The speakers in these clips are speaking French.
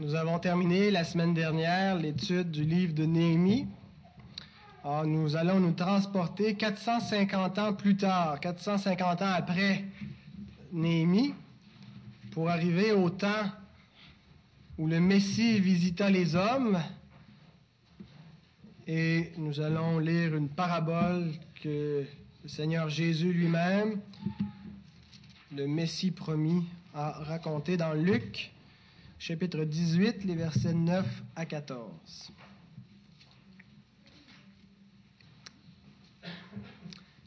Nous avons terminé la semaine dernière l'étude du livre de Néhémie. Alors, nous allons nous transporter 450 ans plus tard, 450 ans après Néhémie, pour arriver au temps où le Messie visita les hommes. Et nous allons lire une parabole que le Seigneur Jésus lui-même, le Messie promis, a raconté dans Luc chapitre 18, les versets 9 à 14.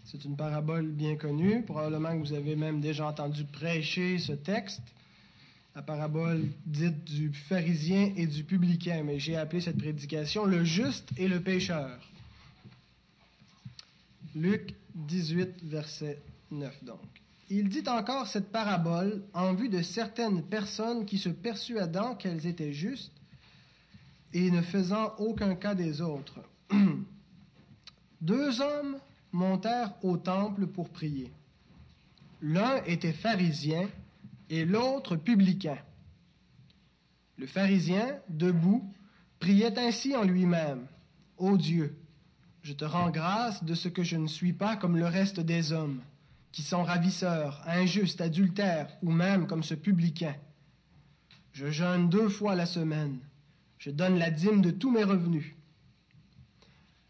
C'est une parabole bien connue. Probablement que vous avez même déjà entendu prêcher ce texte. La parabole dite du pharisien et du publicain. Mais j'ai appelé cette prédication le juste et le pécheur. Luc 18, verset 9 donc. Il dit encore cette parabole en vue de certaines personnes qui se persuadant qu'elles étaient justes et ne faisant aucun cas des autres. Deux hommes montèrent au temple pour prier. L'un était pharisien et l'autre publicain. Le pharisien, debout, priait ainsi en lui-même. Ô Dieu, je te rends grâce de ce que je ne suis pas comme le reste des hommes qui sont ravisseurs, injustes, adultères, ou même comme ce publicain. Je jeûne deux fois la semaine. Je donne la dîme de tous mes revenus.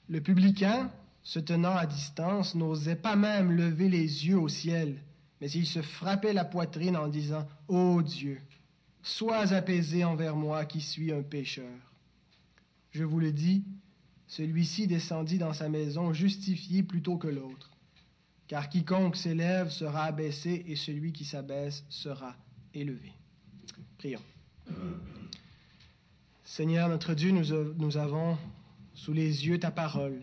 Le publicain, se tenant à distance, n'osait pas même lever les yeux au ciel, mais il se frappait la poitrine en disant Ô Dieu, sois apaisé envers moi qui suis un pécheur. Je vous le dis, celui-ci descendit dans sa maison justifié plutôt que l'autre. Car quiconque s'élève sera abaissé et celui qui s'abaisse sera élevé. Prions. Seigneur notre Dieu, nous, avons sous les yeux ta parole.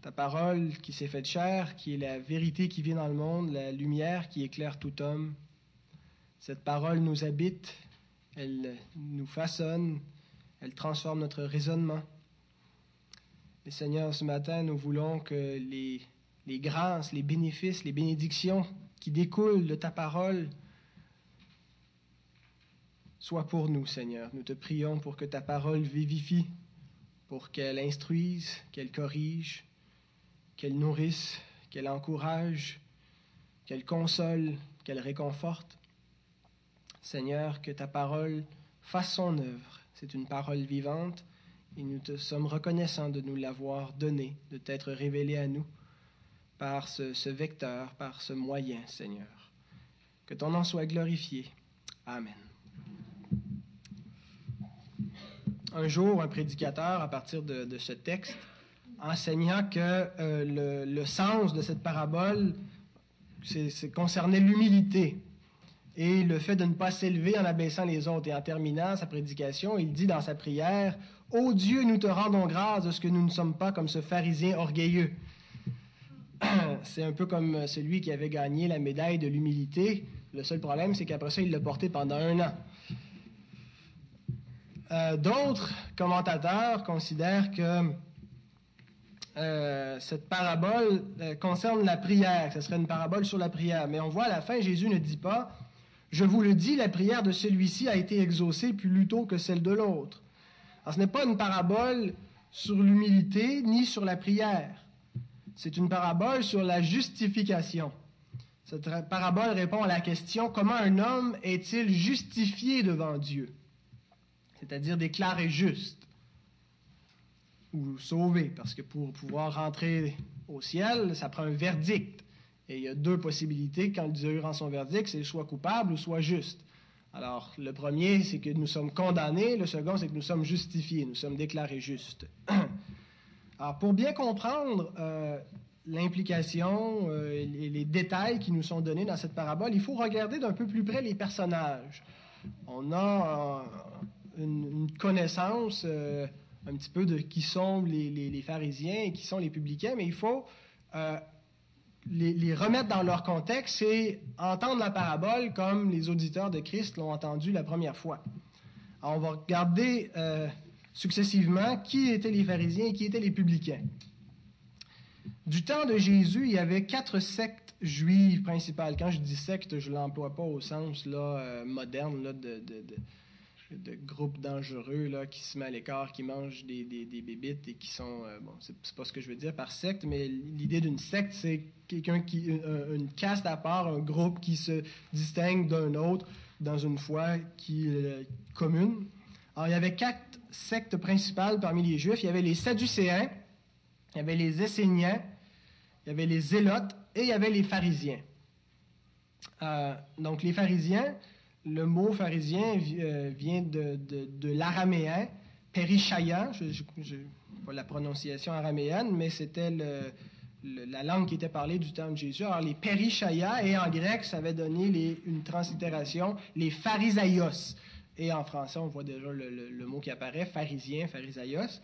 Ta parole qui s'est faite chair, qui est la vérité qui vient dans le monde, la lumière qui éclaire tout homme. Cette parole nous habite, elle nous façonne, elle transforme notre raisonnement. Et Seigneur, ce matin, nous voulons que les les grâces, les bénéfices, les bénédictions qui découlent de ta parole soient pour nous, Seigneur. Nous te prions pour que ta parole vivifie, pour qu'elle instruise, qu'elle corrige, qu'elle nourrisse, qu'elle encourage, qu'elle console, qu'elle réconforte. Seigneur, que ta parole fasse son œuvre. C'est une parole vivante et nous te sommes reconnaissants de nous l'avoir donnée, de t'être révélée à nous par ce, vecteur, par ce moyen, Seigneur. Que ton nom soit glorifié. Amen. Un jour, un prédicateur, à partir de, ce texte, enseignant que euh, le, sens de cette parabole c'est, concernait l'humilité et le fait de ne pas s'élever en abaissant les autres. Et en terminant sa prédication, il dit dans sa prière, Ô Dieu, nous te rendons grâce de ce que nous ne sommes pas comme ce pharisien orgueilleux c'est un peu comme celui qui avait gagné la médaille de l'humilité. Le seul problème, c'est qu'après ça, il l'a porté pendant un an. Euh, d'autres commentateurs considèrent que euh, cette parabole euh, concerne la prière, ce serait une parabole sur la prière. Mais on voit à la fin, Jésus ne dit pas, je vous le dis, la prière de celui-ci a été exaucée plus tôt que celle de l'autre. Alors ce n'est pas une parabole sur l'humilité ni sur la prière. C'est une parabole sur la justification. Cette parabole répond à la question comment un homme est-il justifié devant Dieu? C'est-à-dire déclaré juste ou sauvé, parce que pour pouvoir rentrer au ciel, ça prend un verdict. Et il y a deux possibilités quand Dieu rend son verdict, c'est soit coupable ou soit juste. Alors, le premier, c'est que nous sommes condamnés, le second, c'est que nous sommes justifiés, nous sommes déclarés justes. Alors, pour bien comprendre euh, l'implication euh, et les détails qui nous sont donnés dans cette parabole, il faut regarder d'un peu plus près les personnages. On a euh, une, connaissance un petit peu de qui sont les, pharisiens et qui sont les publicains, mais il faut les, les, remettre dans leur contexte et entendre la parabole comme les auditeurs de Christ l'ont entendu la première fois. Alors, on va regarder successivement qui étaient les pharisiens et qui étaient les publicains. Du temps de Jésus, il y avait quatre sectes juives principales. Quand je dis secte, je ne l'emploie pas au sens là, euh, moderne là, de, de groupes dangereux là, qui se mettent à l'écart, qui mangent des, des, des bébites et qui sont. Euh, bon, c'est, pas ce que je veux dire par secte, mais l'idée d'une secte, c'est quelqu'un qui. Une, caste à part, un groupe qui se distingue d'un autre dans une foi qui est commune. Alors, il y avait quatre sectes principales parmi les Juifs. Il y avait les Sadducéens, il y avait les Esséniens, il y avait les Zélotes et il y avait les pharisiens. Euh, donc, les pharisiens, le mot pharisien euh, vient de, l'araméen, perishaya, je n'ai pas la prononciation araméenne, mais c'était la langue qui était parlée du temps de Jésus. Alors, les perishaya, et en grec, ça avait donné une translittération, les pharisaios. Et en français, on voit déjà le, mot qui apparaît, pharisien, pharisaios.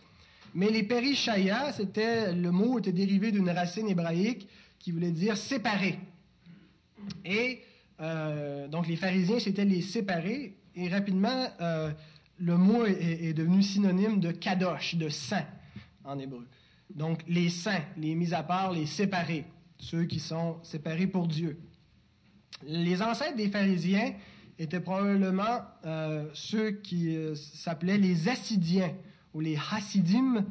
Mais les perishaya, c'était, le mot était dérivé d'une racine hébraïque qui voulait dire séparé. Et euh, donc les pharisiens, c'était les séparés. Et rapidement, euh, le mot est, devenu synonyme de kadosh, de saint en hébreu. Donc les saints, les mis à part, les séparés, ceux qui sont séparés pour Dieu. Les ancêtres des pharisiens étaient probablement euh, ceux qui s'appelaient les Assidiens ou les Hasidim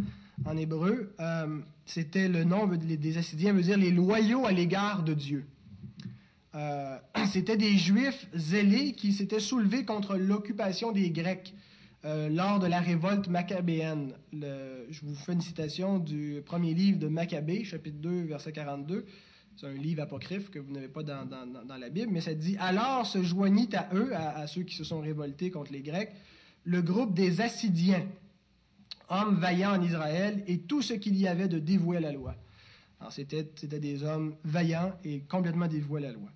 en hébreu. C'était le nom des Assidiens, veut dire les loyaux à l'égard de Dieu. Euh, c'était des Juifs zélés qui s'étaient soulevés contre l'occupation des Grecs euh, lors de la révolte maccabéenne. je vous fais une citation du premier livre de Maccabée, chapitre 2, verset 42. C'est un livre apocryphe que vous n'avez pas dans, la Bible, mais ça dit Alors se joignit à eux, à, ceux qui se sont révoltés contre les Grecs, le groupe des Assidiens, hommes vaillants en Israël, et tout ce qu'il y avait de dévoué à la loi. Alors, c'était, des hommes vaillants et complètement dévoués à la loi.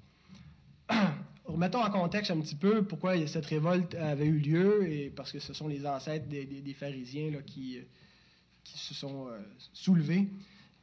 remettons en contexte un petit peu pourquoi cette révolte avait eu lieu, et parce que ce sont les ancêtres des, pharisiens là, qui, qui, se sont euh, soulevés.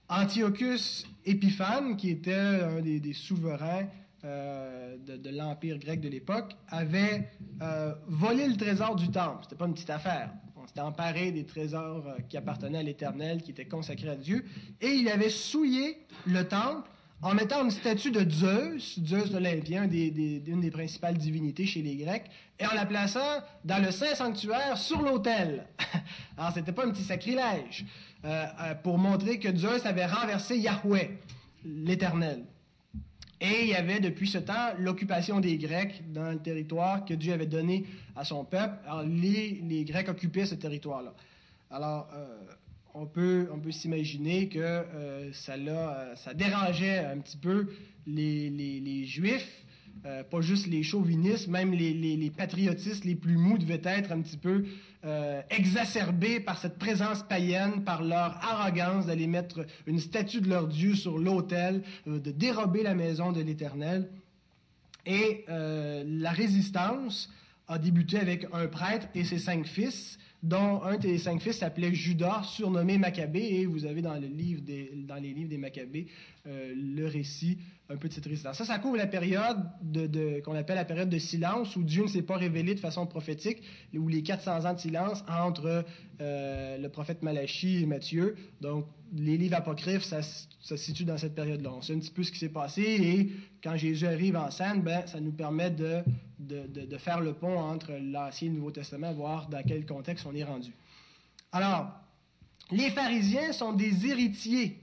Antiochus Épiphane, qui était un des, souverains euh, de, l'Empire grec de l'époque, avait euh, volé le trésor du temple. C'était pas une petite affaire. On s'était emparé des trésors qui appartenaient à l'Éternel, qui étaient consacrés à Dieu, et il avait souillé le temple en mettant une statue de Zeus, Zeus l'Olympien, une des principales divinités chez les Grecs, et en la plaçant dans le Saint Sanctuaire sur l'autel. Alors, c'était pas un petit sacrilège, euh, euh, pour montrer que Zeus avait renversé Yahweh, l'Éternel. Et il y avait depuis ce temps l'occupation des Grecs dans le territoire que Dieu avait donné à son peuple. Alors, les, Grecs occupaient ce territoire-là. Alors, euh, on peut, s'imaginer que ça dérangeait un petit peu les, Juifs, euh, pas juste les chauvinistes, même les, patriotistes les plus mous devaient être un petit peu exacerbés par cette présence païenne, par leur arrogance d'aller mettre une statue de leur Dieu sur l'autel, de dérober la maison de l'Éternel. Et la résistance a débuté avec un prêtre et ses cinq fils dont un des cinq fils s'appelait Judas, surnommé Maccabée, et vous avez dans, le livre des, dans les livres des Maccabées euh, le récit un peu de. Ça, ça couvre la période de, qu'on appelle la période de silence, où Dieu ne s'est pas révélé de façon prophétique, où les 400 ans de silence entre euh, le prophète Malachie et Matthieu. Donc, les livres apocryphes, ça, se situe dans cette période-là. On sait un petit peu ce qui s'est passé, et quand Jésus arrive en scène, ben, ça nous permet de, de, de faire le pont entre l'Ancien et le Nouveau Testament, voir dans quel contexte on est rendu. Alors, les pharisiens sont des héritiers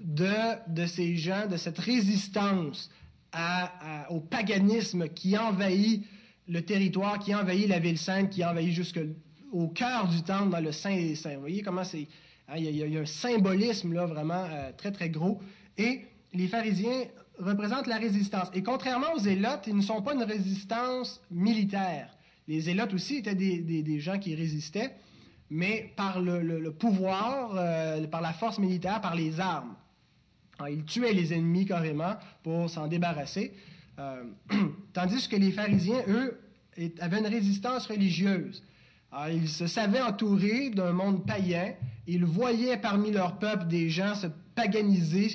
de, ces gens, de cette résistance au paganisme qui envahit le territoire, qui envahit la ville sainte, qui envahit jusqu'au cœur du temple dans le Saint des Saints. Vous voyez comment c'est... Hein, il y, a un symbolisme là vraiment euh, très, très gros. Et les pharisiens représentent la résistance. Et contrairement aux zélotes, ils ne sont pas une résistance militaire. Les zélotes aussi étaient des, gens qui résistaient, mais par le, pouvoir, euh, par la force militaire, par les armes. Ah, ils tuaient les ennemis carrément pour s'en débarrasser. Euh, tandis que les pharisiens, eux, avaient une résistance religieuse. Ah, ils se savaient entourés d'un monde païen. Ils voyaient parmi leur peuple des gens se paganiser,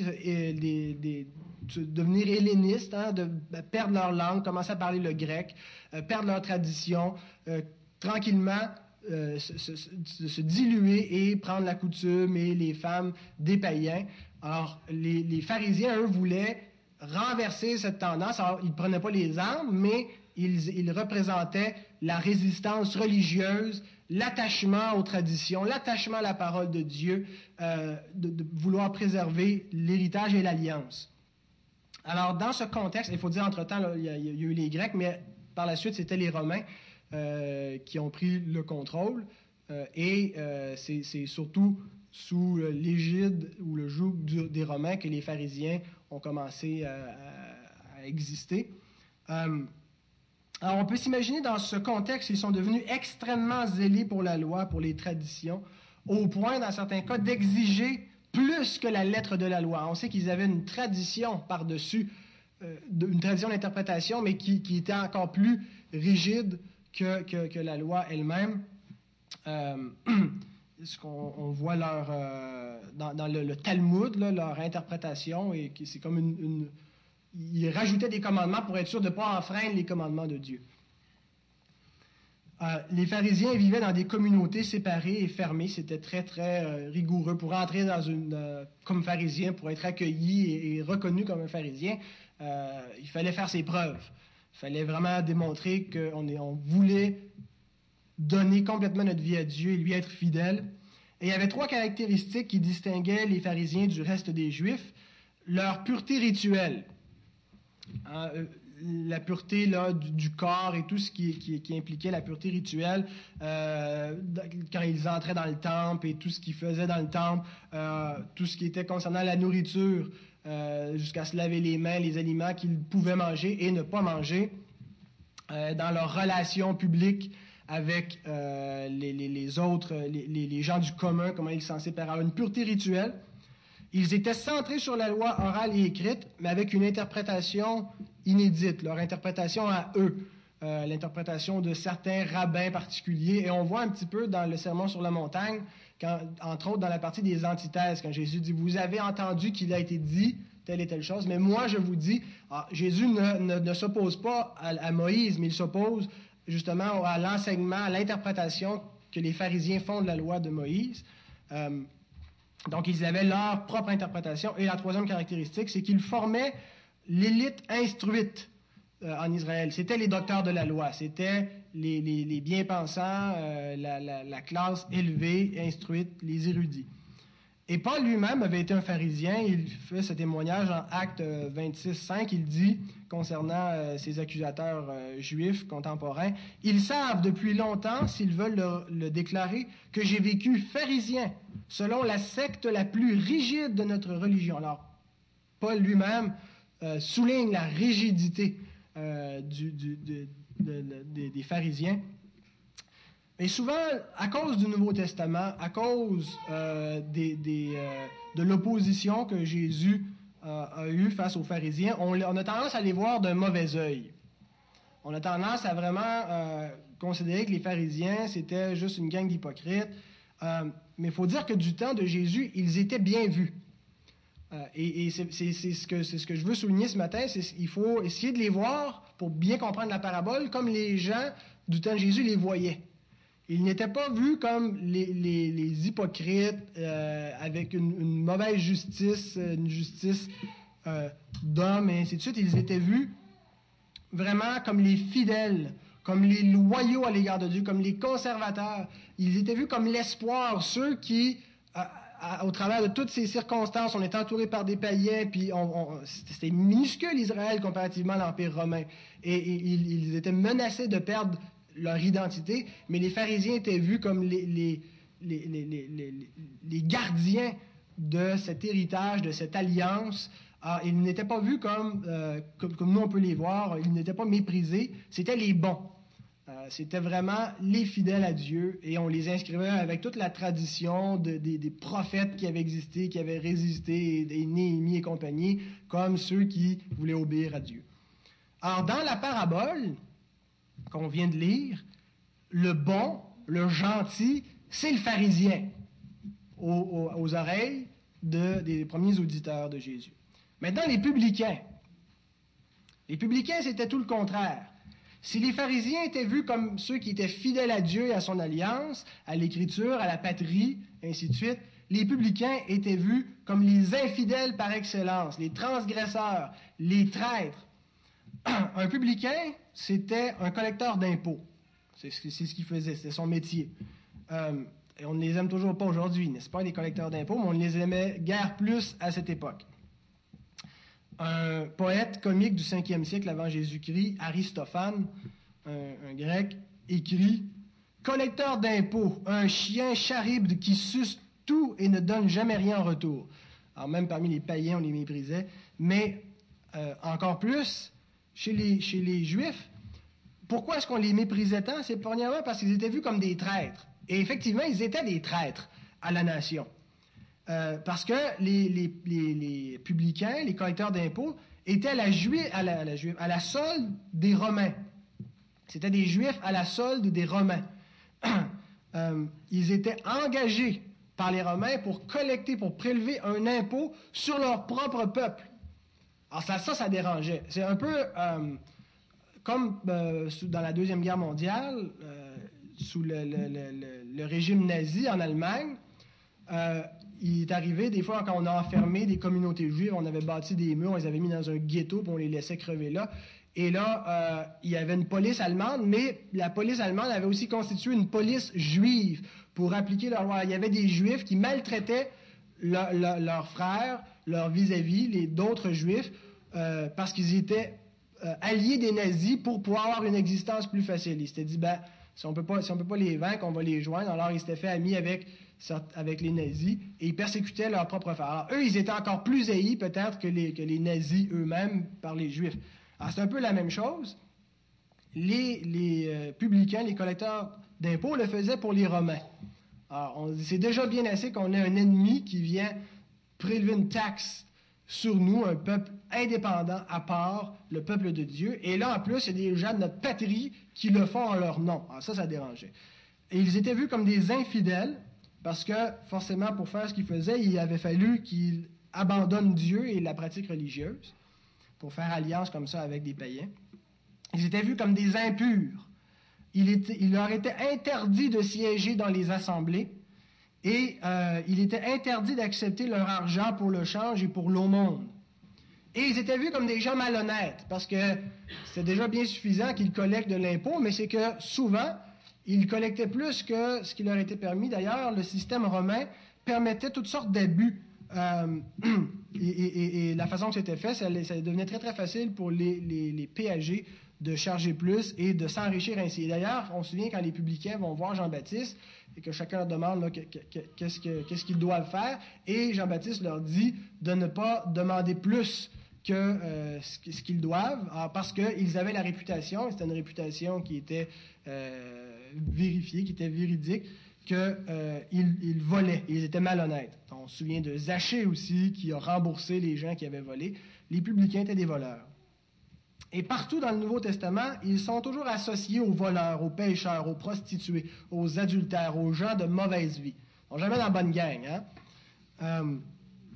devenir hellénistes, hein, de, perdre leur langue, commencer à parler le grec, euh, perdre leur tradition, euh, tranquillement se, diluer et prendre la coutume et les femmes des païens. Alors, les, pharisiens, eux, voulaient renverser cette tendance. Alors, ils ne prenaient pas les armes, mais ils, représentaient la résistance religieuse, l'attachement aux traditions, l'attachement à la parole de Dieu, euh, de, vouloir préserver l'héritage et l'alliance. Alors, dans ce contexte, il faut dire entre-temps, il, y a eu les Grecs, mais par la suite, c'était les Romains euh, qui ont pris le contrôle. Euh, et c'est surtout sous l'égide ou le joug des Romains que les pharisiens ont commencé à, exister. Euh, alors, on peut s'imaginer dans ce contexte, ils sont devenus extrêmement zélés pour la loi, pour les traditions, au point, dans certains cas, d'exiger plus que la lettre de la loi. On sait qu'ils avaient une tradition par-dessus, euh, une tradition d'interprétation, mais qui, était encore plus rigide que, la loi elle-même. Euh, ce qu'on voit leur, euh, dans, le, Talmud, leur interprétation, et c'est comme une, Ils rajoutaient des commandements pour être sûr de ne pas enfreindre les commandements de Dieu. Euh, les pharisiens vivaient dans des communautés séparées et fermées. C'était très, très euh, rigoureux. Pour entrer dans une, comme pharisien, pour être accueilli et, reconnu comme un pharisien, il fallait faire ses preuves. Il fallait vraiment démontrer qu'on on voulait donner complètement notre vie à Dieu et lui être fidèle. Et il y avait trois caractéristiques qui distinguaient les pharisiens du reste des Juifs. Leur pureté rituelle. Hein, euh, la pureté là, du, corps et tout ce qui, impliquait la pureté rituelle, euh, quand ils entraient dans le temple et tout ce qu'ils faisaient dans le temple, euh, tout ce qui était concernant la nourriture, jusqu'à se laver les mains, les aliments qu'ils pouvaient manger et ne pas manger, dans leurs relations publiques avec euh, les, autres, les, gens du commun, comment ils s'en séparaient. Une pureté rituelle. Ils étaient centrés sur la loi orale et écrite, mais avec une interprétation inédite, leur interprétation à eux, euh, l'interprétation de certains rabbins particuliers. Et on voit un petit peu dans le Sermon sur la montagne, entre autres dans la partie des antithèses, quand Jésus dit, vous avez entendu qu'il a été dit telle et telle chose, mais moi je vous dis, ah, Jésus ne, s'oppose pas à, à, Moïse, mais il s'oppose justement à l'enseignement, à l'interprétation que les pharisiens font de la loi de Moïse. Euh, donc, ils avaient leur propre interprétation. Et la troisième caractéristique, c'est qu'ils formaient l'élite instruite euh, en Israël. C'était les docteurs de la loi, c'était les, bien-pensants, euh, la, classe élevée, instruite, les érudits. Et Paul lui-même avait été un pharisien. Il fait ce témoignage en Acte 26, 5. Il dit, concernant euh, ses accusateurs euh, juifs contemporains, Ils savent depuis longtemps, s'ils veulent le, déclarer, que j'ai vécu pharisien, selon la secte la plus rigide de notre religion. Alors, Paul lui-même euh, souligne la rigidité des pharisiens. Mais souvent, à cause du Nouveau Testament, à cause euh, euh, de l'opposition que Jésus euh, a eue face aux pharisiens, on, a tendance à les voir d'un mauvais œil. On a tendance à vraiment considérer que les pharisiens, c'était juste une gang d'hypocrites. mais il faut dire que du temps de Jésus, ils étaient bien vus. et, c'est ce, ce que je veux souligner ce matin, c'est qu'il faut essayer de les voir pour bien comprendre la parabole, comme les gens du temps de Jésus les voyaient. Ils n'étaient pas vus comme les, hypocrites euh, avec une, mauvaise justice, une justice euh, d'hommes et ainsi de suite. Ils étaient vus vraiment comme les fidèles, comme les loyaux à l'égard de Dieu, comme les conservateurs. Ils étaient vus comme l'espoir, ceux qui, au travers de toutes ces circonstances, on est entouré par des païens, puis c'était minuscule Israël comparativement à l'Empire romain. Et, ils étaient menacés de perdre leur identité, mais les pharisiens étaient vus comme les, les, les, gardiens de cet héritage, de cette alliance. Alors, ils n'étaient pas vus euh, comme, comme, nous on peut les voir, ils n'étaient pas méprisés, c'était les bons. Euh, c'était vraiment les fidèles à Dieu et on les inscrivait avec toute la tradition des, prophètes qui avaient existé, qui avaient résisté, des Néhémie et compagnie, comme ceux qui voulaient obéir à Dieu. Alors, dans la parabole, qu'on vient de lire, le bon, le gentil, c'est le pharisien aux, oreilles des premiers auditeurs de Jésus. Maintenant, les publicains. Les publicains, c'était tout le contraire. Si les pharisiens étaient vus comme ceux qui étaient fidèles à Dieu et à son alliance, à l'Écriture, à la patrie, ainsi de suite, les publicains étaient vus comme les infidèles par excellence, les transgresseurs, les traîtres. Un publicain, c'était un collecteur d'impôts. C'est ce qu'il faisait, c'était son métier. Euh, et on ne les aime toujours pas aujourd'hui, n'est-ce pas, les collecteurs d'impôts, mais on les aimait guère plus à cette époque. Un poète comique du 5e siècle avant Jésus-Christ, Aristophane, un, grec, écrit Collecteur d'impôts, un chien charibde qui suce tout et ne donne jamais rien en retour. Alors, même parmi les païens, on les méprisait, mais euh, encore plus chez les, Juifs. Pourquoi est-ce qu'on les méprisait tant C'est premièrement parce qu'ils étaient vus comme des traîtres. Et effectivement, ils étaient des traîtres à la nation. Euh, parce que les, publicains, les collecteurs d'impôts, étaient à la, à, la, à la solde des Romains. C'était des Juifs à la solde des Romains. Euh, ils étaient engagés par les Romains pour collecter, pour prélever un impôt sur leur propre peuple. Alors ça, ça, dérangeait. C'est un peu euh, comme dans la Deuxième Guerre mondiale, sous le, régime nazi en Allemagne, euh, il est arrivé des fois quand on a enfermé des communautés juives, on avait bâti des murs, on les avait mis dans un ghetto, puis on les laissait crever là. Et là, euh, il y avait une police allemande, mais la police allemande avait aussi constitué une police juive pour appliquer leur loi. Il y avait des juifs qui maltraitaient leurs frères, leurs vis-à-vis, les d'autres juifs, euh, parce qu'ils étaient alliés des nazis pour pouvoir avoir une existence plus facile. Ils s'étaient dit, ben, si on ne peut pas les vaincre, on va les joindre. Alors, ils s'étaient fait amis avec, les nazis et ils persécutaient leurs propres frères. Alors, eux, ils étaient encore plus haïs peut-être que les, que les nazis eux-mêmes par les juifs. Alors, c'est un peu la même chose. Les, les euh, publicains, les collecteurs d'impôts le faisaient pour les Romains. Alors, c'est déjà bien assez qu'on ait un ennemi qui vient prélever une taxe sur nous, un peuple indépendant à part, le peuple de Dieu. Et là, en plus, il y a des gens de notre patrie qui le font en leur nom. Alors ça, ça dérangeait. Et ils étaient vus comme des infidèles, parce que forcément, pour faire ce qu'ils faisaient, il avait fallu qu'ils abandonnent Dieu et la pratique religieuse, pour faire alliance comme ça avec des païens. Ils étaient vus comme des impurs. Il leur était interdit de siéger dans les assemblées et euh, il était interdit d'accepter leur argent pour le change et pour l'aumône. Et ils étaient vus comme des gens malhonnêtes, parce que c'était déjà bien suffisant qu'ils collectent de l'impôt, mais c'est que souvent, ils collectaient plus que ce qui leur était permis. D'ailleurs, le système romain permettait toutes sortes d'abus. Euh, et, la façon que c'était fait, ça, devenait très très facile pour les, les, les de charger plus et de s'enrichir ainsi. D'ailleurs, on se souvient quand les publicains vont voir Jean-Baptiste et que chacun leur demande qu'est-ce qu'ils doivent faire, et Jean-Baptiste leur dit de ne pas demander plus que euh, ce qu'ils doivent, ah, parce qu'ils avaient la réputation, c'était une réputation qui était euh, vérifiée, qui était véridique, qu'ils euh, volaient, ils étaient malhonnêtes. On se souvient de Zachée aussi, qui a remboursé les gens qui avaient volé. Les publicains étaient des voleurs. Et partout dans le Nouveau Testament, ils sont toujours associés aux voleurs, aux pécheurs, aux prostituées, aux adultères, aux gens de mauvaise vie. Ils sont jamais dans la bonne gang. Hein? Euh,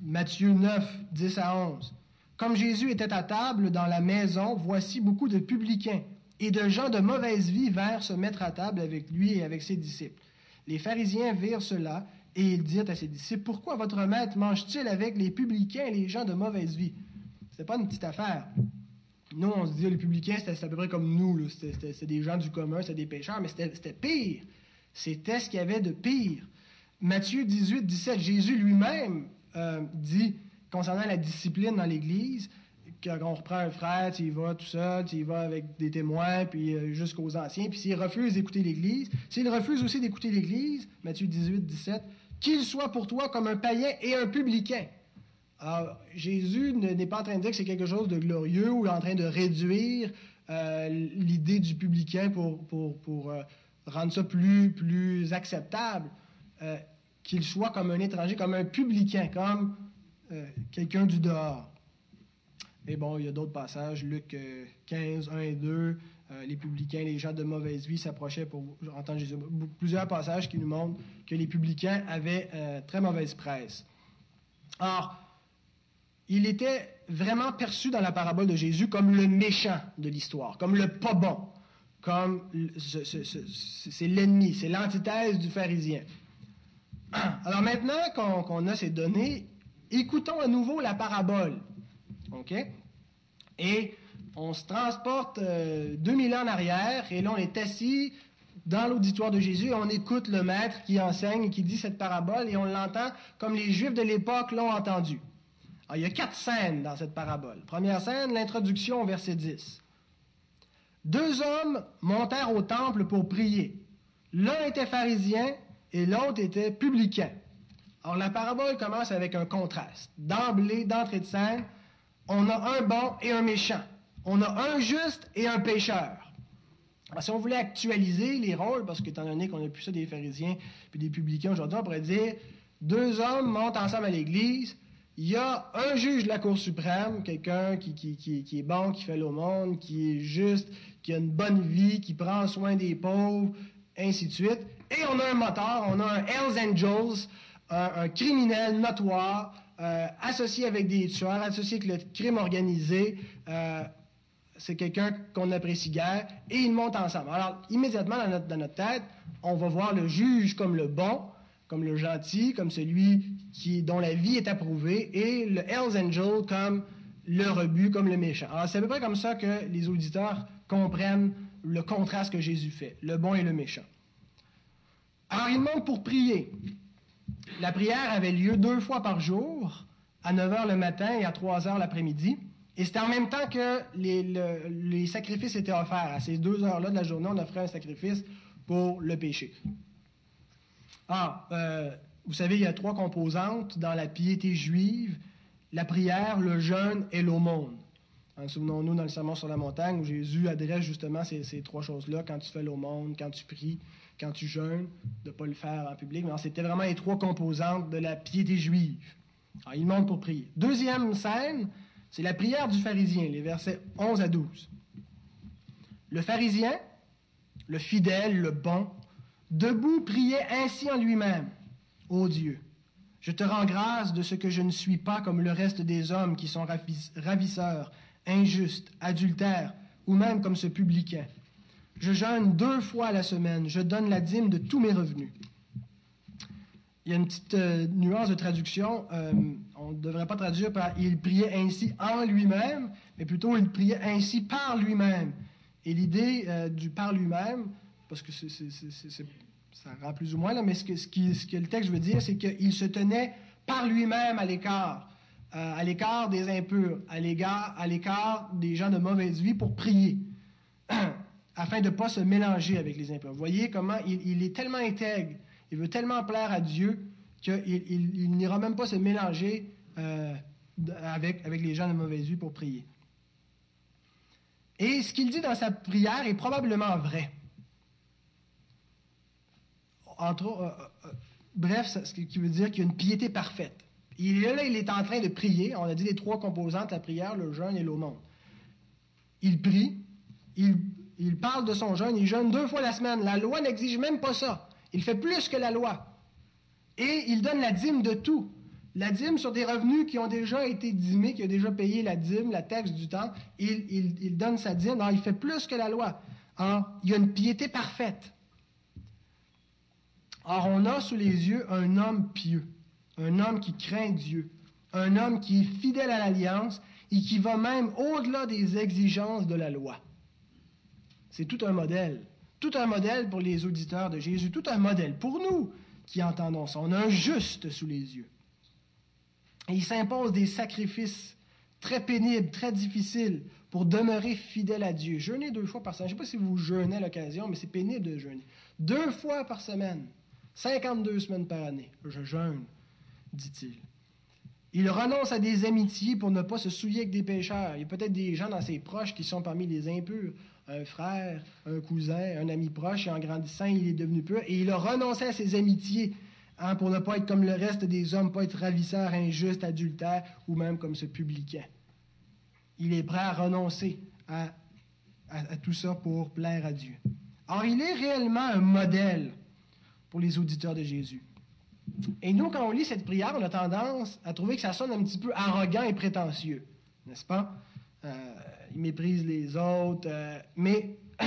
Matthieu 9, 10 à 11. Comme Jésus était à table dans la maison, voici beaucoup de publicains et de gens de mauvaise vie vinrent se mettre à table avec lui et avec ses disciples. Les pharisiens virent cela et ils dirent à ses disciples, Pourquoi votre maître mange-t-il avec les publicains et les gens de mauvaise vie? Ce n'est pas une petite affaire. Nous, on se dit, les publicains, c'était à peu près comme nous. C'était des gens du commun, c'était des pécheurs, mais c'était pire. C'était ce qu'il y avait de pire. Matthieu 18, 17, Jésus lui-même euh, dit, concernant la discipline dans l'Église, quand on reprend un frère, tu y vas tout seul, tu y vas avec des témoins, puis euh, jusqu'aux anciens, puis s'il refuse d'écouter l'Église, s'il refuse aussi d'écouter l'Église, Matthieu 18, 17, qu'il soit pour toi comme un païen et un publicain. Alors, Jésus n'est pas en train de dire que c'est quelque chose de glorieux ou en train de réduire euh, l'idée du publicain pour, pour, euh, rendre ça plus, plus acceptable. Euh, qu'il soit comme un étranger, comme un publicain, comme quelqu'un du dehors. Mais bon, il y a d'autres passages, Luc 15, 1 et 2, les publicains, les gens de mauvaise vie s'approchaient pour entendre Jésus. Plusieurs passages qui nous montrent que les publicains avaient très mauvaise presse. Or, il était vraiment perçu dans la parabole de Jésus comme le méchant de l'histoire, comme le pas bon, comme c'est l'ennemi, c'est l'antithèse du pharisien. Alors maintenant qu'on a ces données, écoutons à nouveau la parabole. Et on se transporte 2000 ans en arrière, et là on est assis dans l'auditoire de Jésus, et on écoute le maître qui enseigne et qui dit cette parabole, et on l'entend comme les Juifs de l'époque l'ont entendu. Alors, il y a quatre scènes dans cette parabole. Première scène, l'introduction au verset 10. Deux hommes montèrent au temple pour prier. L'un était pharisien et l'autre était publicain. Alors la parabole commence avec un contraste. D'emblée, d'entrée de scène, on a un bon et un méchant. On a un juste et un pécheur. Si on voulait actualiser les rôles, parce qu'étant donné qu'on n'a plus ça des pharisiens puis des publicains aujourd'hui, on pourrait dire deux hommes montent ensemble à l'église, il y a un juge de la Cour suprême, quelqu'un qui, est bon, qui fait l'aumône, qui est juste, qui a une bonne vie, qui prend soin des pauvres, ainsi de suite. Et on a un moteur, on a un Hells Angels, un, criminel notoire, euh, associé avec des tueurs, associé avec le crime organisé. Euh, c'est quelqu'un qu'on apprécie guère, et ils montent ensemble. Alors, immédiatement, dans notre tête, on va voir le juge comme le bon, comme le gentil, comme celui dont la vie est approuvée, et le Hells Angel comme le rebut, comme le méchant. Alors, c'est à peu près comme ça que les auditeurs comprennent le contraste que Jésus fait, le bon et le méchant. Alors, il monte pour prier. La prière avait lieu deux fois par jour, à 9 h le matin et à 3 h l'après-midi. Et c'était en même temps que les, sacrifices étaient offerts. À ces deux heures-là de la journée, on offrait un sacrifice pour le péché. Ah, euh, vous savez, il y a trois composantes dans la piété juive la prière, le jeûne et l'aumône. Hein, souvenons-nous dans le Sermon sur la montagne où Jésus adresse justement ces, trois choses-là quand tu fais l'aumône, quand tu pries, quand tu jeûnes, de ne pas le faire en public. Mais c'était vraiment les trois composantes de la piété juive. Il monte pour prier. Deuxième scène, c'est la prière du pharisien, les versets 11 à 12. Le pharisien, le fidèle, le bon, debout priait ainsi en lui-même. Ô Dieu, je te rends grâce de ce que je ne suis pas comme le reste des hommes qui sont ravisseurs, injustes, adultères, ou même comme ce publicain. Je jeûne deux fois la semaine, je donne la dîme de tous mes revenus. Il y a une petite euh, nuance de traduction. Euh, on ne devrait pas traduire par il priait ainsi en lui-même, mais plutôt il priait ainsi par lui-même. Et l'idée euh, du par lui-même, parce que ça rend plus ou moins, mais ce que, le texte veut dire, c'est qu'il se tenait par lui-même à l'écart, à l'écart des impurs, à l'écart des gens de mauvaise vie pour prier, afin de ne pas se mélanger avec les impurs. Vous voyez comment il, est tellement intègre il veut tellement plaire à Dieu qu'il il, n'ira même pas se mélanger euh, avec les gens de mauvaise vie pour prier. Et ce qu'il dit dans sa prière est probablement vrai. Entre, euh, euh, bref, ce qui veut dire qu'il y a une piété parfaite. Il est là, il est en train de prier. On a dit les trois composantes la prière, le jeûne et l'aumône. Il prie, il, parle de son jeûne, il jeûne deux fois la semaine. La loi n'exige même pas ça. Il fait plus que la loi. Et il donne la dîme de tout. La dîme sur des revenus qui ont déjà été dîmés, qui ont déjà payé la dîme, la taxe du temps. Il, donne sa dîme. Alors, il fait plus que la loi. Alors, il y a une piété parfaite. Or, on a sous les yeux un homme pieux, un homme qui craint Dieu, un homme qui est fidèle à l'alliance et qui va même au-delà des exigences de la loi. C'est tout un modèle. Tout un modèle pour les auditeurs de Jésus, tout un modèle pour nous qui entendons ça. On a un juste sous les yeux. Et il s'impose des sacrifices très pénibles, très difficiles pour demeurer fidèle à Dieu. Jeûner deux fois par semaine. Je ne sais pas si vous jeûnez l'occasion, mais c'est pénible de jeûner. Deux fois par semaine, 52 semaines par année, je jeûne, dit-il. Il renonce à des amitiés pour ne pas se souiller avec des pécheurs. Il y a peut-être des gens dans ses proches qui sont parmi les impurs un frère, un cousin, un ami proche, et en grandissant, il est devenu pur, et il a renoncé à ses amitiés hein, pour ne pas être comme le reste des hommes, pas être ravisseur, injuste, adultère, ou même comme ce publicain. Il est prêt à renoncer à, à tout ça pour plaire à Dieu. Or, il est réellement un modèle pour les auditeurs de Jésus. Et nous, quand on lit cette prière, on a tendance à trouver que ça sonne un petit peu arrogant et prétentieux, n'est-ce pas? Euh, il méprise les autres. Euh, mais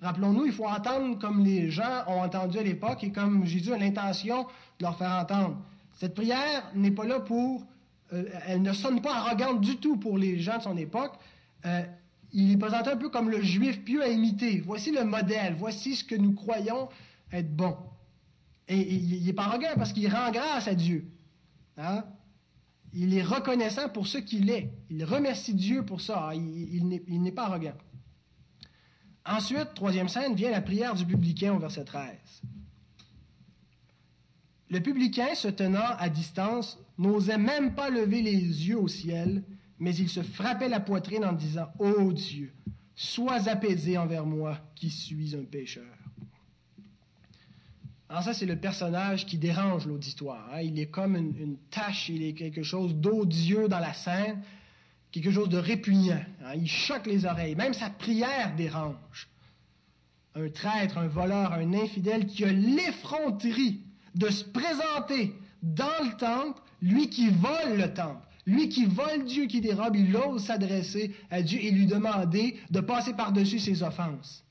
Rappelons-nous, il faut entendre comme les gens ont entendu à l'époque et comme Jésus a l'intention de leur faire entendre. Cette prière n'est pas là pour... Euh, elle ne sonne pas arrogante du tout pour les gens de son époque. Il est présenté un peu comme le juif pieux à imiter. Voici le modèle, voici ce que nous croyons être bon. Et, il n'est pas arrogant parce qu'il rend grâce à Dieu. Hein? Il est reconnaissant pour ce qu'il est. Il remercie Dieu pour ça. Il, il n'est pas arrogant. Ensuite, troisième scène, vient la prière du publicain au verset 13. Le publicain, se tenant à distance, n'osait même pas lever les yeux au ciel, mais il se frappait la poitrine en disant Ô oh Dieu, sois apaisé envers moi qui suis un pécheur. Alors ça, c'est le personnage qui dérange l'auditoire. Hein. Il est comme une, tâche, il est quelque chose d'odieux dans la scène, quelque chose de répugnant. Hein. Il choque les oreilles. Même sa prière dérange. Un traître, un voleur, un infidèle qui a l'effronterie de se présenter dans le temple, lui qui vole le temple. Lui qui vole Dieu, qui dérobe, il ose s'adresser à Dieu et lui demander de passer par-dessus ses offenses.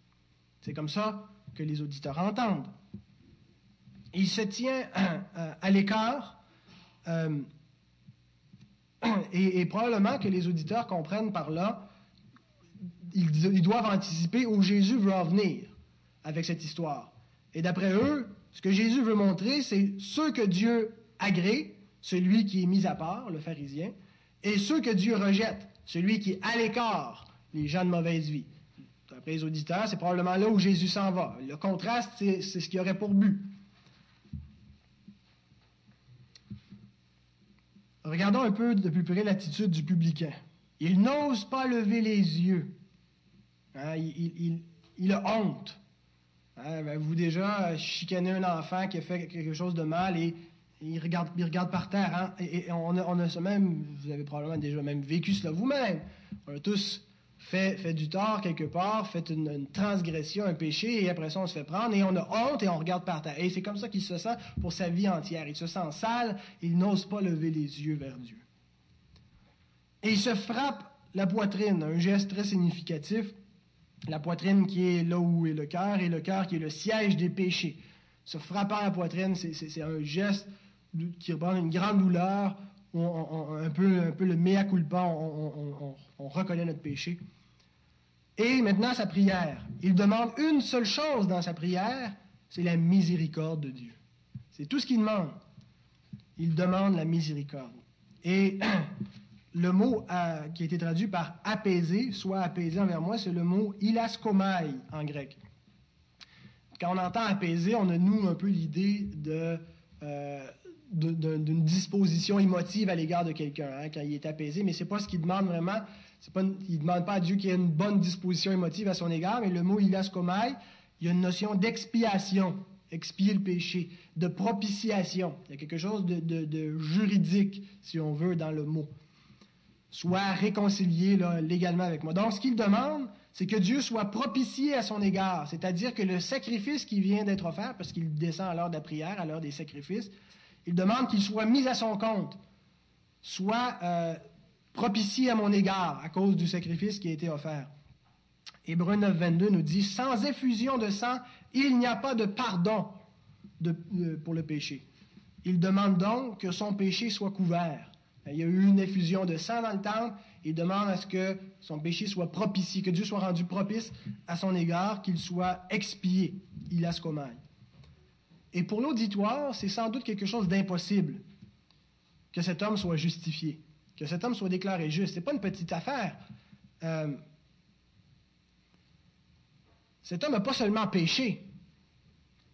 C'est comme ça que les auditeurs entendent. Il se tient euh, à l'écart euh, et, probablement que les auditeurs comprennent par là, ils, doivent anticiper où Jésus veut en venir avec cette histoire. Et d'après eux, ce que Jésus veut montrer, c'est ceux que Dieu agrée, celui qui est mis à part, le pharisien, et ceux que Dieu rejette, celui qui est à l'écart, les gens de mauvaise vie. D'après les auditeurs, c'est probablement là où Jésus s'en va. Le contraste, c'est ce qu'il aurait pour but. Regardons un peu de plus près l'attitude du publicain. Il n'ose pas lever les yeux. Hein, il, a honte. Hein, ben, vous déjà chicanez un enfant qui a fait quelque chose de mal et il regarde, par terre. Hein? Et, on, a, on, a, même, vous avez probablement déjà même vécu cela vous-même. On a tous fait, fait du tort quelque part, fait une, transgression, un péché, et après ça, on se fait prendre, et on a honte, et on regarde par terre. Et c'est comme ça qu'il se sent pour sa vie entière. Il se sent sale, il n'ose pas lever les yeux vers Dieu. Et il se frappe la poitrine, un geste très significatif. La poitrine qui est là où est le cœur, et le cœur qui est le siège des péchés. Se frappant la poitrine, c'est un geste qui représente une grande douleur, un, peu, un peu le mea culpa, on, on, reconnaît notre péché. Et maintenant, sa prière. Il demande une seule chose dans sa prière, c'est la miséricorde de Dieu. C'est tout ce qu'il demande. Il demande la miséricorde. Et le mot euh, qui a été traduit par apaiser, soit apaiser envers moi, c'est le mot ilaskomai en grec. Quand on entend apaiser, on a nous un peu l'idée de, euh, d'une disposition émotive à l'égard de quelqu'un hein, quand il est apaisé, mais c'est pas ce qu'il demande vraiment. Il ne demande pas à Dieu qu'il ait une bonne disposition émotive à son égard, mais le mot ilaskomai, il y a une notion d'expiation, expier le péché, de propitiation. Il y a quelque chose de, juridique, si on veut, dans le mot. Soit réconcilié légalement avec moi. Donc, ce qu'il demande, c'est que Dieu soit propitié à son égard, c'est-à-dire que le sacrifice qui vient d'être offert, parce qu'il descend à l'heure de la prière, à l'heure des sacrifices, il demande qu'il soit mis à son compte, soit euh, propitié à mon égard à cause du sacrifice qui a été offert. Hébreu 9, 22 nous dit Sans effusion de sang, il n'y a pas de pardon pour le péché. Il demande donc que son péché soit couvert. Il y a eu une effusion de sang dans le temple. Il demande à ce que son péché soit propitié, que Dieu soit rendu propice à son égard, qu'il soit expié. Il a ce et pour l'auditoire, c'est sans doute quelque chose d'impossible que cet homme soit justifié, que cet homme soit déclaré juste. Ce n'est pas une petite affaire. Euh, cet homme n'a pas seulement péché,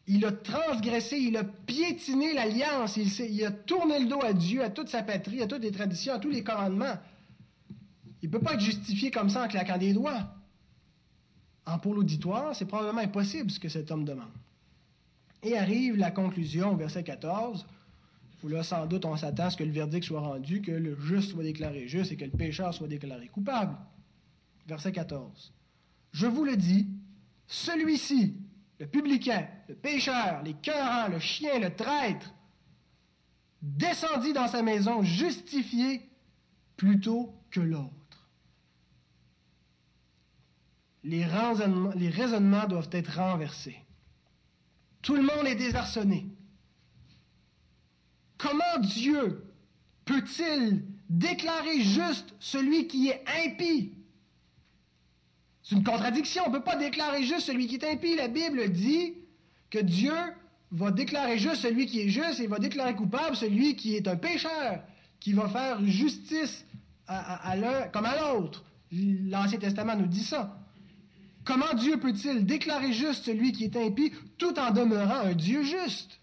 il a transgressé, il a piétiné l'alliance, il, a tourné le dos à Dieu, à toute sa patrie, à toutes les traditions, à tous les commandements. Il ne peut pas être justifié comme ça en claquant des doigts. En pour l'auditoire, c'est probablement impossible ce que cet homme demande. Et arrive la conclusion, verset 14, où là, sans doute, on s'attend à ce que le verdict soit rendu, que le juste soit déclaré juste et que le pécheur soit déclaré coupable. Verset 14. Je vous le dis, celui-ci, le publicain, le pécheur, les cœurants, le chien, le traître, descendit dans sa maison justifié plutôt que l'autre. les raisonnements doivent être renversés. Tout le monde est désarçonné. Comment Dieu peut-il déclarer juste celui qui est impie? C'est une contradiction. On ne peut pas déclarer juste celui qui est impie. La Bible dit que Dieu va déclarer juste celui qui est juste et va déclarer coupable celui qui est un pécheur, qui va faire justice à, l'un comme à l'autre. L'Ancien Testament nous dit ça. Comment Dieu peut-il déclarer juste celui qui est impie tout en demeurant un Dieu juste?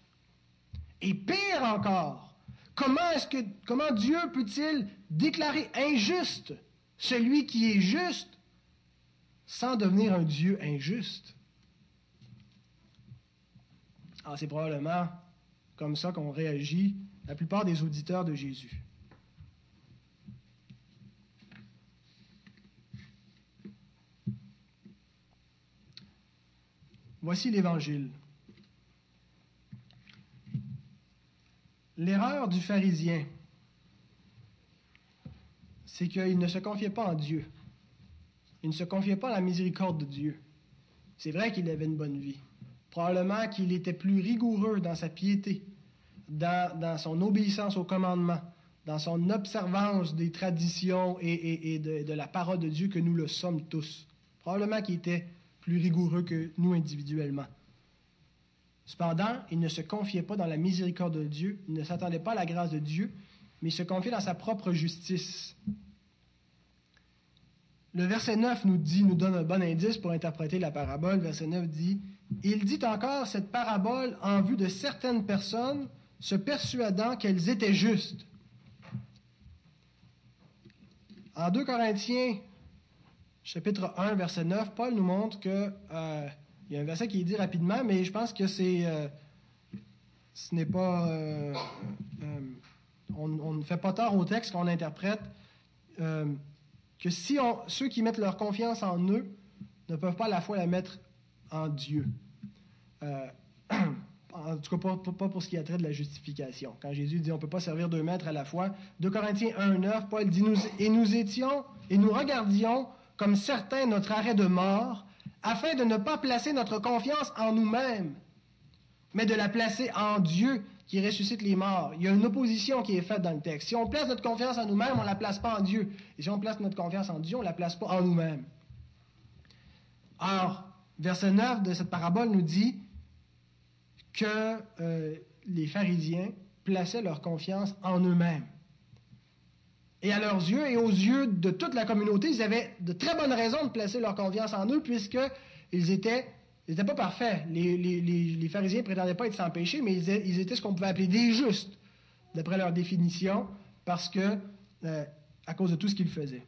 Et pire encore, comment, est-ce que, comment Dieu peut-il déclarer injuste celui qui est juste sans devenir un Dieu injuste? Ah, c'est probablement comme ça qu'on réagit la plupart des auditeurs de Jésus. Voici l'Évangile. L'erreur du pharisien, c'est qu'il ne se confiait pas en Dieu. Il ne se confiait pas à la miséricorde de Dieu. C'est vrai qu'il avait une bonne vie. Probablement qu'il était plus rigoureux dans sa piété, dans, son obéissance aux commandements, dans son observance des traditions et, de, de, la parole de Dieu que nous le sommes tous. Probablement qu'il était plus rigoureux que nous individuellement. Cependant, il ne se confiait pas dans la miséricorde de Dieu, il ne s'attendait pas à la grâce de Dieu, mais il se confiait dans sa propre justice. Le verset 9 nous dit, nous donne un bon indice pour interpréter la parabole. Verset 9 dit, Il dit encore cette parabole en vue de certaines personnes se persuadant qu'elles étaient justes. En 2 Corinthiens chapitre 1, verset 9, Paul nous montre que euh, il y a un verset qui est dit rapidement, mais je pense que c'est euh, ce n'est pas euh, on, ne fait pas tort au texte qu'on interprète que si ceux qui mettent leur confiance en eux ne peuvent pas à la fois la mettre en Dieu. en tout cas, pas, pour ce qui a trait de la justification. Quand Jésus dit on ne peut pas servir deux maîtres à la fois, 2 Corinthiens 1, 9, Paul dit nous, Et nous étions, et nous regardions comme certains notre arrêt de mort, afin de ne pas placer notre confiance en nous-mêmes, mais de la placer en Dieu qui ressuscite les morts. Il y a une opposition qui est faite dans le texte. Si on place notre confiance en nous-mêmes, on ne la place pas en Dieu. Et si on place notre confiance en Dieu, on ne la place pas en nous-mêmes. Or, verset 9 de cette parabole nous dit que euh, les pharisiens plaçaient leur confiance en eux-mêmes. Et à leurs yeux et aux yeux de toute la communauté, ils avaient de très bonnes raisons de placer leur confiance en eux, puisqu'ils étaient, ils n'étaient pas parfaits. Les, les, les, pharisiens ne prétendaient pas être sans péché, mais ils, étaient ce qu'on pouvait appeler des justes, d'après leur définition, parce que, euh, à cause de tout ce qu'ils faisaient.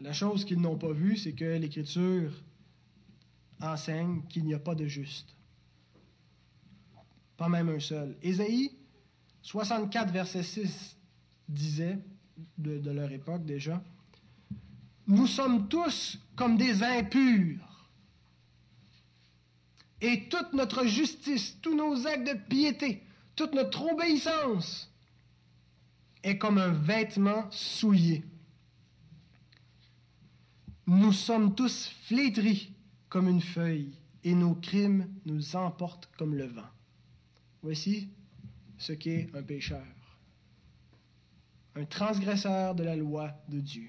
La chose qu'ils n'ont pas vue, c'est que l'Écriture enseigne qu'il n'y a pas de juste. Pas même un seul. Ésaïe 64, verset 6 disaient de, leur époque déjà, nous sommes tous comme des impurs. Et toute notre justice, tous nos actes de piété, toute notre obéissance est comme un vêtement souillé. Nous sommes tous flétris comme une feuille, et nos crimes nous emportent comme le vent. Voici ce qu'est un pécheur un transgresseur de la loi de Dieu.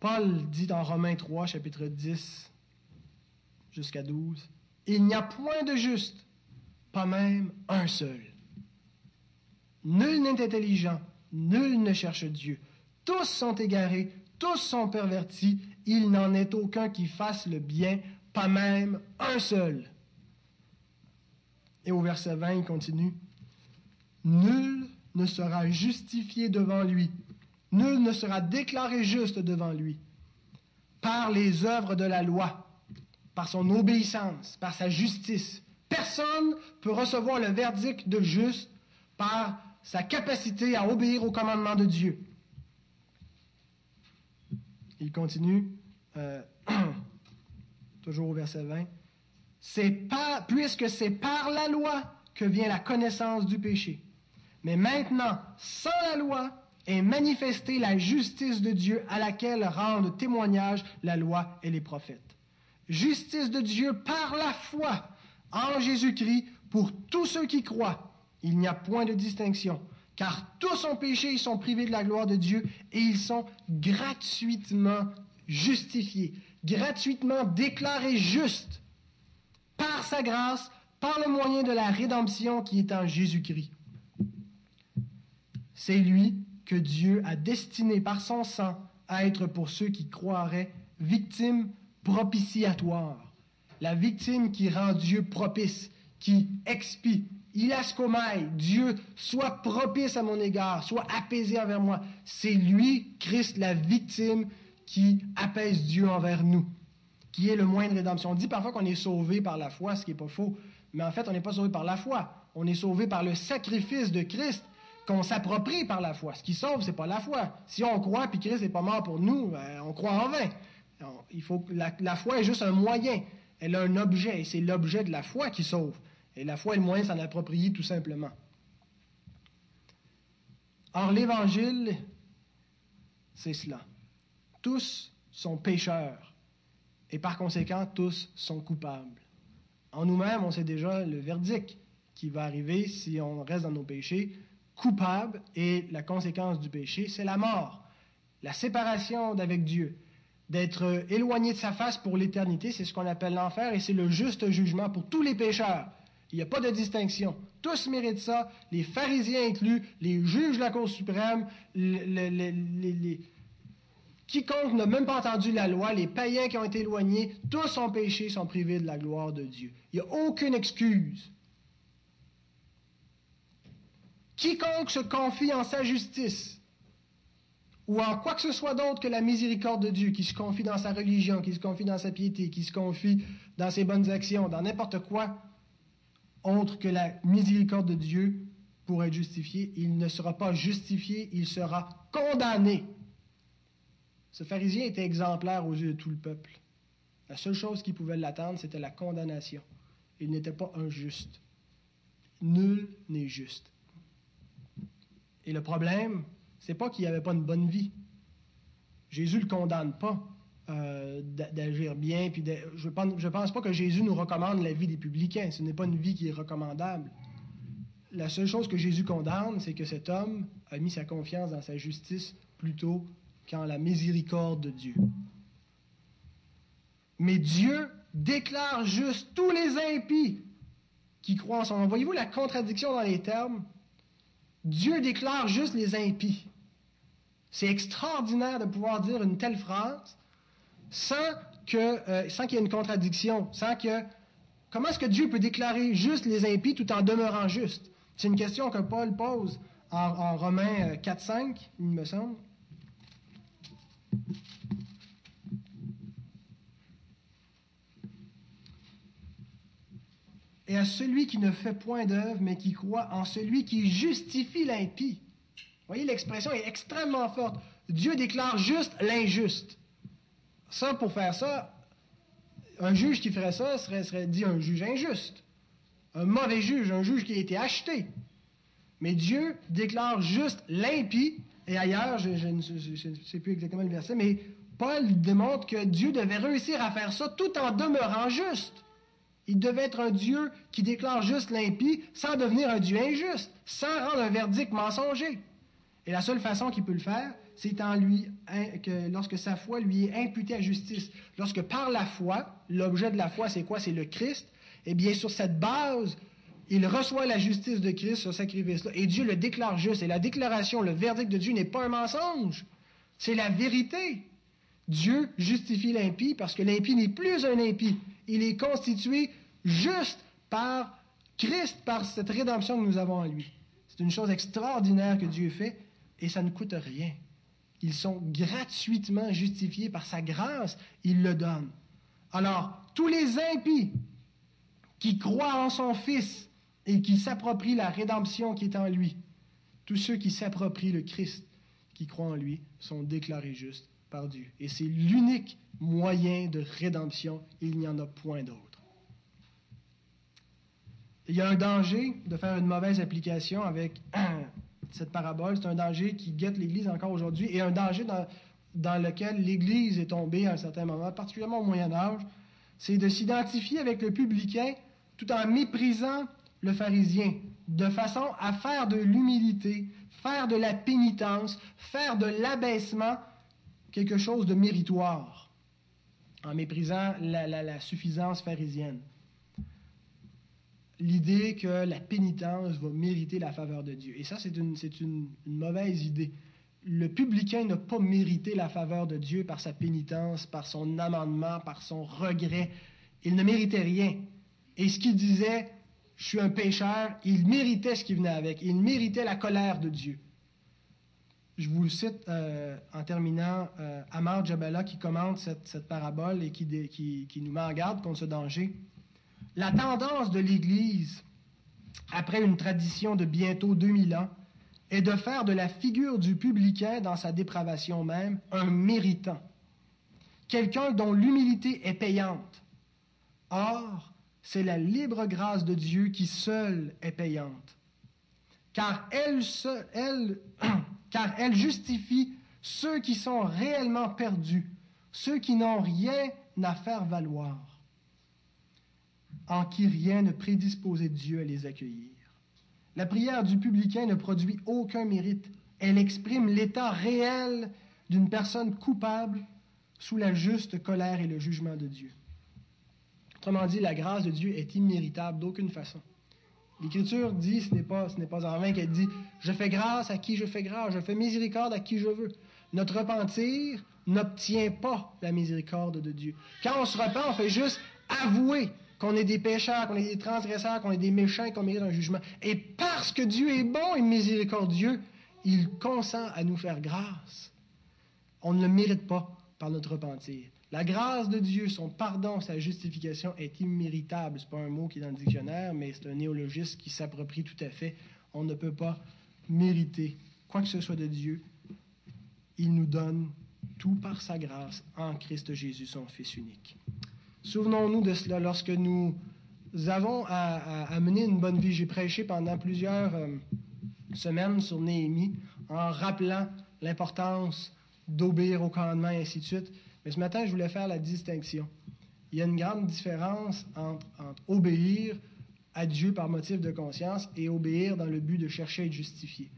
Paul dit dans Romains 3, chapitre 10 jusqu'à 12, Il n'y a point de juste, pas même un seul. Nul n'est intelligent, nul ne cherche Dieu. Tous sont égarés, tous sont pervertis, il n'en est aucun qui fasse le bien, pas même un seul. Et au verset 20, il continue, Nul ne sera justifié devant lui. Nul ne sera déclaré juste devant lui par les œuvres de la loi, par son obéissance, par sa justice. Personne peut recevoir le verdict de juste par sa capacité à obéir au commandement de Dieu. Il continue, euh, toujours au verset 20, c'est pas, puisque c'est par la loi que vient la connaissance du péché. Mais maintenant, sans la loi, et manifester la justice de Dieu à laquelle rendent témoignage la loi et les prophètes. Justice de Dieu par la foi en Jésus-Christ pour tous ceux qui croient. Il n'y a point de distinction, car tous ont péché, ils sont privés de la gloire de Dieu et ils sont gratuitement justifiés, gratuitement déclarés justes par sa grâce, par le moyen de la rédemption qui est en Jésus-Christ. C'est lui que Dieu a destiné par son sang à être pour ceux qui croiraient victime propitiatoire. La victime qui rend Dieu propice, qui expie. Il a ce Dieu soit propice à mon égard, soit apaisé envers moi. C'est lui, Christ, la victime qui apaise Dieu envers nous, qui est le moyen de rédemption. On dit parfois qu'on est sauvé par la foi, ce qui n'est pas faux, mais en fait, on n'est pas sauvé par la foi. On est sauvé par le sacrifice de Christ qu'on s'approprie par la foi. Ce qui sauve, c'est pas la foi. Si on croit puis Christ n'est pas mort pour nous, ben, on croit en vain. la, la, foi est juste un moyen. Elle a un objet et c'est l'objet de la foi qui sauve. Et la foi est le moyen de s'en approprier tout simplement. Or, l'Évangile, c'est cela. Tous sont pécheurs et par conséquent, tous sont coupables. En nous-mêmes, on sait déjà le verdict qui va arriver si on reste dans nos péchés coupable et la conséquence du péché, c'est la mort, la séparation d'avec Dieu, d'être éloigné de sa face pour l'éternité, c'est ce qu'on appelle l'enfer et c'est le juste jugement pour tous les pécheurs. Il n'y a pas de distinction. Tous méritent ça, les pharisiens inclus, les juges de la Cour suprême, quiconque n'a même pas entendu la loi, les païens qui ont été éloignés, tous ont péché, sont privés de la gloire de Dieu. Il n'y a aucune excuse. Quiconque se confie en sa justice, ou en quoi que ce soit d'autre que la miséricorde de Dieu, qui se confie dans sa religion, qui se confie dans sa piété, qui se confie dans ses bonnes actions, dans n'importe quoi autre que la miséricorde de Dieu pour être justifié, il ne sera pas justifié, il sera condamné. Ce pharisien était exemplaire aux yeux de tout le peuple. La seule chose qui pouvait l'attendre, c'était la condamnation. Il n'était pas injuste. Nul n'est juste. Et le problème, c'est pas qu'il n'y avait pas une bonne vie. Jésus le condamne pas euh, d'agir bien. Puis je ne pense, je pense pas que Jésus nous recommande la vie des publicains. Ce n'est pas une vie qui est recommandable. La seule chose que Jésus condamne, c'est que cet homme a mis sa confiance dans sa justice plutôt qu'en la miséricorde de Dieu. Mais Dieu déclare juste tous les impies qui croient en son nom. Voyez-vous la contradiction dans les termes? Dieu déclare juste les impies. C'est extraordinaire de pouvoir dire une telle phrase euh, sans qu'il y ait une contradiction, sans que comment est-ce que Dieu peut déclarer juste les impies tout en demeurant juste? C'est une question que Paul pose en, en Romains 4-5, euh, il me semble. À celui qui ne fait point d'œuvre, mais qui croit en celui qui justifie l'impie. Voyez, l'expression est extrêmement forte. Dieu déclare juste l'injuste. Ça, pour faire ça, un juge qui ferait ça serait, serait dit un juge injuste. Un mauvais juge, un juge qui a été acheté. Mais Dieu déclare juste l'impie, et ailleurs, je ne sais plus exactement le verset, mais Paul démontre que Dieu devait réussir à faire ça tout en demeurant juste. Il devait être un Dieu qui déclare juste l'impie sans devenir un Dieu injuste, sans rendre un verdict mensonger. Et la seule façon qu'il peut le faire, c'est en lui, que lorsque sa foi lui est imputée à justice. Lorsque par la foi, l'objet de la foi, c'est quoi? C'est le Christ. Eh bien, sur cette base, il reçoit la justice de Christ, ce sacrifice-là. Et Dieu le déclare juste. Et la déclaration, le verdict de Dieu n'est pas un mensonge. C'est la vérité. Dieu justifie l'impie parce que l'impie n'est plus un impie. Il est constitué juste par Christ, par cette rédemption que nous avons en lui. C'est une chose extraordinaire que Dieu fait et ça ne coûte rien. Ils sont gratuitement justifiés par sa grâce, il le donne. Alors, tous les impies qui croient en son Fils et qui s'approprient la rédemption qui est en lui, tous ceux qui s'approprient le Christ, qui croient en lui, sont déclarés justes par Dieu. Et c'est l'unique moyen de rédemption, il n'y en a point d'autre. Il y a un danger de faire une mauvaise application avec cette parabole. C'est un danger qui guette l'Église encore aujourd'hui et un danger dans, dans lequel l'Église est tombée à un certain moment, particulièrement au Moyen Âge, c'est de s'identifier avec le publicain tout en méprisant le pharisien, de façon à faire de l'humilité, faire de la pénitence, faire de l'abaissement quelque chose de méritoire, en méprisant la, suffisance pharisienne. L'idée que la pénitence va mériter la faveur de Dieu. Et ça, c'est une, une, mauvaise idée. Le publicain n'a pas mérité la faveur de Dieu par sa pénitence, par son amendement, par son regret. Il ne méritait rien. Et ce qu'il disait, je suis un pécheur, il méritait ce qui venait avec. Il méritait la colère de Dieu. Je vous cite euh, en terminant euh, Amar Jabala qui commente cette, parabole et qui, qui, nous met en garde contre ce danger. La tendance de l'Église, après une tradition de bientôt 2000 ans, est de faire de la figure du publicain dans sa dépravation même un méritant, quelqu'un dont l'humilité est payante. Or, c'est la libre grâce de Dieu qui seule est payante. Car elle, elle, car elle justifie ceux qui sont réellement perdus, ceux qui n'ont rien à faire valoir, en qui rien ne prédisposait Dieu à les accueillir. La prière du publicain ne produit aucun mérite. Elle exprime l'état réel d'une personne coupable sous la juste colère et le jugement de Dieu. Autrement dit, la grâce de Dieu est imméritable d'aucune façon. L'Écriture dit, ce n'est pas, pas en vain qu'elle dit, je fais grâce à qui je fais grâce, je fais miséricorde à qui je veux. Notre repentir n'obtient pas la miséricorde de Dieu. Quand on se repent, on fait juste avouer qu'on est des pécheurs, qu'on est des transgresseurs, qu'on est des méchants, qu'on mérite un jugement. Et parce que Dieu est bon et miséricordieux, il consent à nous faire grâce. On ne le mérite pas par notre repentir. La grâce de Dieu, son pardon, sa justification est imméritable. Ce n'est pas un mot qui est dans le dictionnaire, mais c'est un néologisme qui s'approprie tout à fait. On ne peut pas mériter quoi que ce soit de Dieu. Il nous donne tout par sa grâce en Christ Jésus, son Fils unique. Souvenons-nous de cela lorsque nous avons à, mener une bonne vie. J'ai prêché pendant plusieurs euh, semaines sur Néhémie en rappelant l'importance d'obéir au commandement et ainsi de suite. Mais ce matin, je voulais faire la distinction. Il y a une grande différence entre, obéir à Dieu par motif de conscience et obéir dans le but de chercher à être justifié.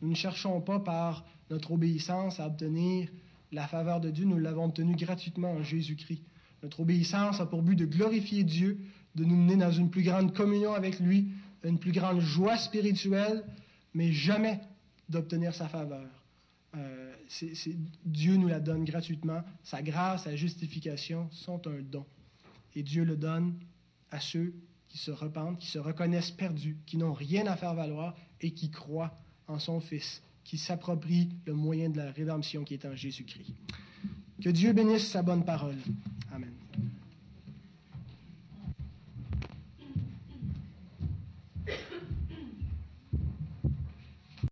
Nous ne cherchons pas par notre obéissance à obtenir la faveur de Dieu, nous l'avons obtenue gratuitement en Jésus-Christ. Notre obéissance a pour but de glorifier Dieu, de nous mener dans une plus grande communion avec lui, une plus grande joie spirituelle, mais jamais d'obtenir sa faveur. Dieu nous la donne gratuitement. Sa grâce, sa justification sont un don. Et Dieu le donne à ceux qui se repentent, qui se reconnaissent perdus, qui n'ont rien à faire valoir et qui croient en son Fils, qui s'approprient le moyen de la rédemption qui est en Jésus-Christ. Que Dieu bénisse sa bonne parole. Amen.